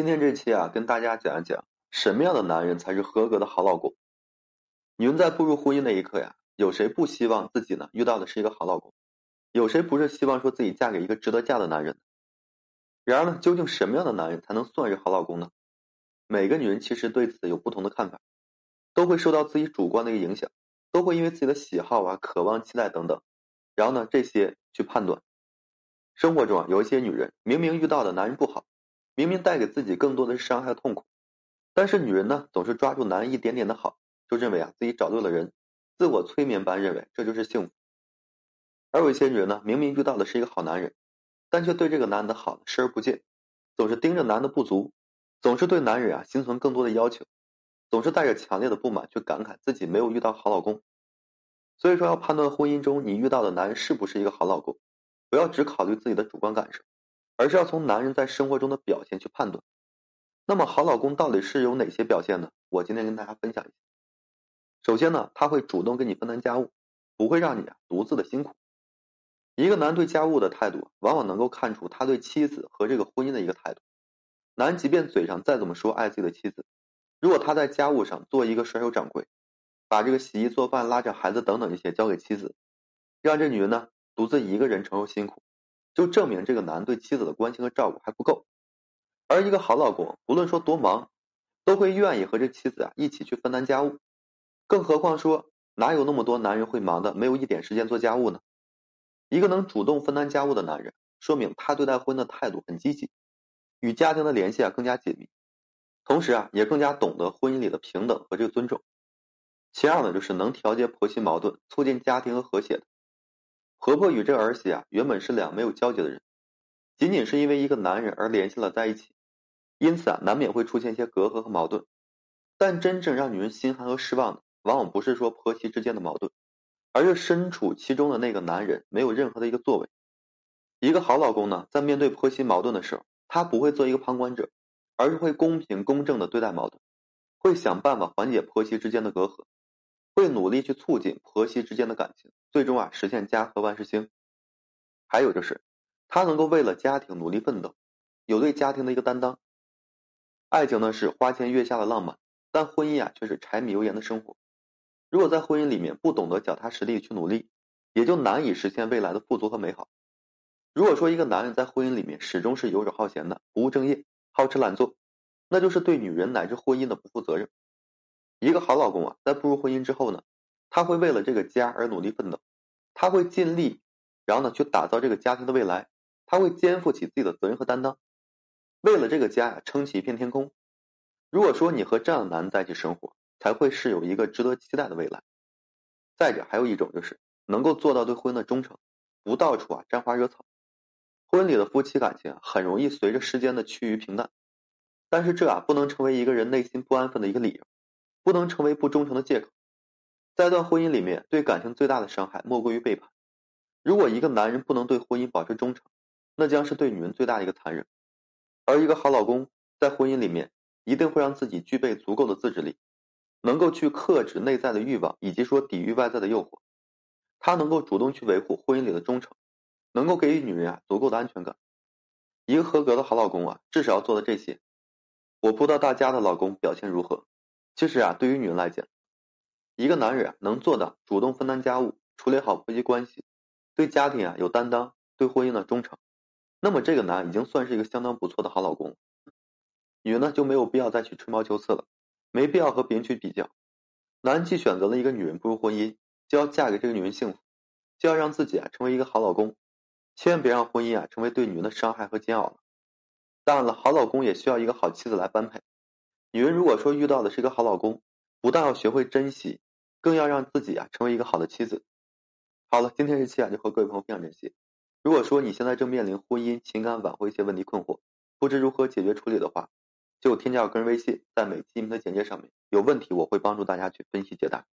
今天这期啊，跟大家讲一讲什么样的男人才是合格的好老公。女人在步入婚姻那一刻呀，有谁不希望自己呢遇到的是一个好老公？有谁不是希望说自己嫁给一个值得嫁的男人？然而呢，究竟什么样的男人才能算是好老公呢？每个女人其实对此有不同的看法，都会受到自己主观的一个影响，都会因为自己的喜好啊、渴望、期待等等，然后呢这些去判断。生活中啊，有一些女人明明遇到的男人不好。明明带给自己更多的是伤害痛苦，但是女人呢，总是抓住男人一点点的好，就认为啊自己找对了人，自我催眠般认为这就是幸福。而有一些女人呢，明明遇到的是一个好男人，但却对这个男人的好视而不见，总是盯着男的不足，总是对男人啊心存更多的要求，总是带着强烈的不满去感慨自己没有遇到好老公。所以说，要判断婚姻中你遇到的男人是不是一个好老公，不要只考虑自己的主观感受。而是要从男人在生活中的表现去判断。那么，好老公到底是有哪些表现呢？我今天跟大家分享一下。首先呢，他会主动跟你分担家务，不会让你啊独自的辛苦。一个男对家务的态度，往往能够看出他对妻子和这个婚姻的一个态度。男即便嘴上再怎么说爱自己的妻子，如果他在家务上做一个甩手掌柜，把这个洗衣做饭、拉着孩子等等一些交给妻子，让这女人呢独自一个人承受辛苦。就证明这个男对妻子的关心和照顾还不够，而一个好老公，无论说多忙，都会愿意和这妻子啊一起去分担家务。更何况说，哪有那么多男人会忙的没有一点时间做家务呢？一个能主动分担家务的男人，说明他对待婚姻的态度很积极，与家庭的联系啊更加紧密，同时啊也更加懂得婚姻里的平等和这个尊重。其二呢，就是能调节婆媳矛盾，促进家庭和和谐的。婆婆与这儿媳啊，原本是两没有交集的人，仅仅是因为一个男人而联系了在一起，因此啊，难免会出现一些隔阂和矛盾。但真正让女人心寒和失望的，往往不是说婆媳之间的矛盾，而是身处其中的那个男人没有任何的一个作为。一个好老公呢，在面对婆媳矛盾的时候，他不会做一个旁观者，而是会公平公正的对待矛盾，会想办法缓解婆媳之间的隔阂。会努力去促进婆媳之间的感情，最终啊实现家和万事兴。还有就是，他能够为了家庭努力奋斗，有对家庭的一个担当。爱情呢是花前月下的浪漫，但婚姻啊却是柴米油盐的生活。如果在婚姻里面不懂得脚踏实地去努力，也就难以实现未来的富足和美好。如果说一个男人在婚姻里面始终是游手好闲的、不务正业、好吃懒做，那就是对女人乃至婚姻的不负责任。一个好老公啊，在步入婚姻之后呢，他会为了这个家而努力奋斗，他会尽力，然后呢去打造这个家庭的未来，他会肩负起自己的责任和担当，为了这个家呀撑起一片天空。如果说你和这样的男人在一起生活，才会是有一个值得期待的未来。再者，还有一种就是能够做到对婚姻的忠诚，不到处啊沾花惹草。婚礼的夫妻感情啊，很容易随着时间的趋于平淡，但是这啊不能成为一个人内心不安分的一个理由。不能成为不忠诚的借口。在一段婚姻里面，对感情最大的伤害莫过于背叛。如果一个男人不能对婚姻保持忠诚，那将是对女人最大的一个残忍。而一个好老公在婚姻里面，一定会让自己具备足够的自制力，能够去克制内在的欲望，以及说抵御外在的诱惑。他能够主动去维护婚姻里的忠诚，能够给予女人啊足够的安全感。一个合格的好老公啊，至少要做到这些。我不知道大家的老公表现如何。其实啊，对于女人来讲，一个男人啊能做到主动分担家务、处理好婆媳关系，对家庭啊有担当，对婚姻的忠诚，那么这个男已经算是一个相当不错的好老公。女呢就没有必要再去吹毛求疵了，没必要和别人去比较。男既选择了一个女人步入婚姻，就要嫁给这个女人幸福，就要让自己啊成为一个好老公，千万别让婚姻啊成为对女人的伤害和煎熬了。当然了，好老公也需要一个好妻子来般配。女人如果说遇到的是一个好老公，不但要学会珍惜，更要让自己啊成为一个好的妻子。好了，今天这期啊就和各位朋友分享这些。如果说你现在正面临婚姻、情感挽回一些问题困惑，不知如何解决处理的话，就添加我个人微信，在每期音频的简介上面，有问题我会帮助大家去分析解答。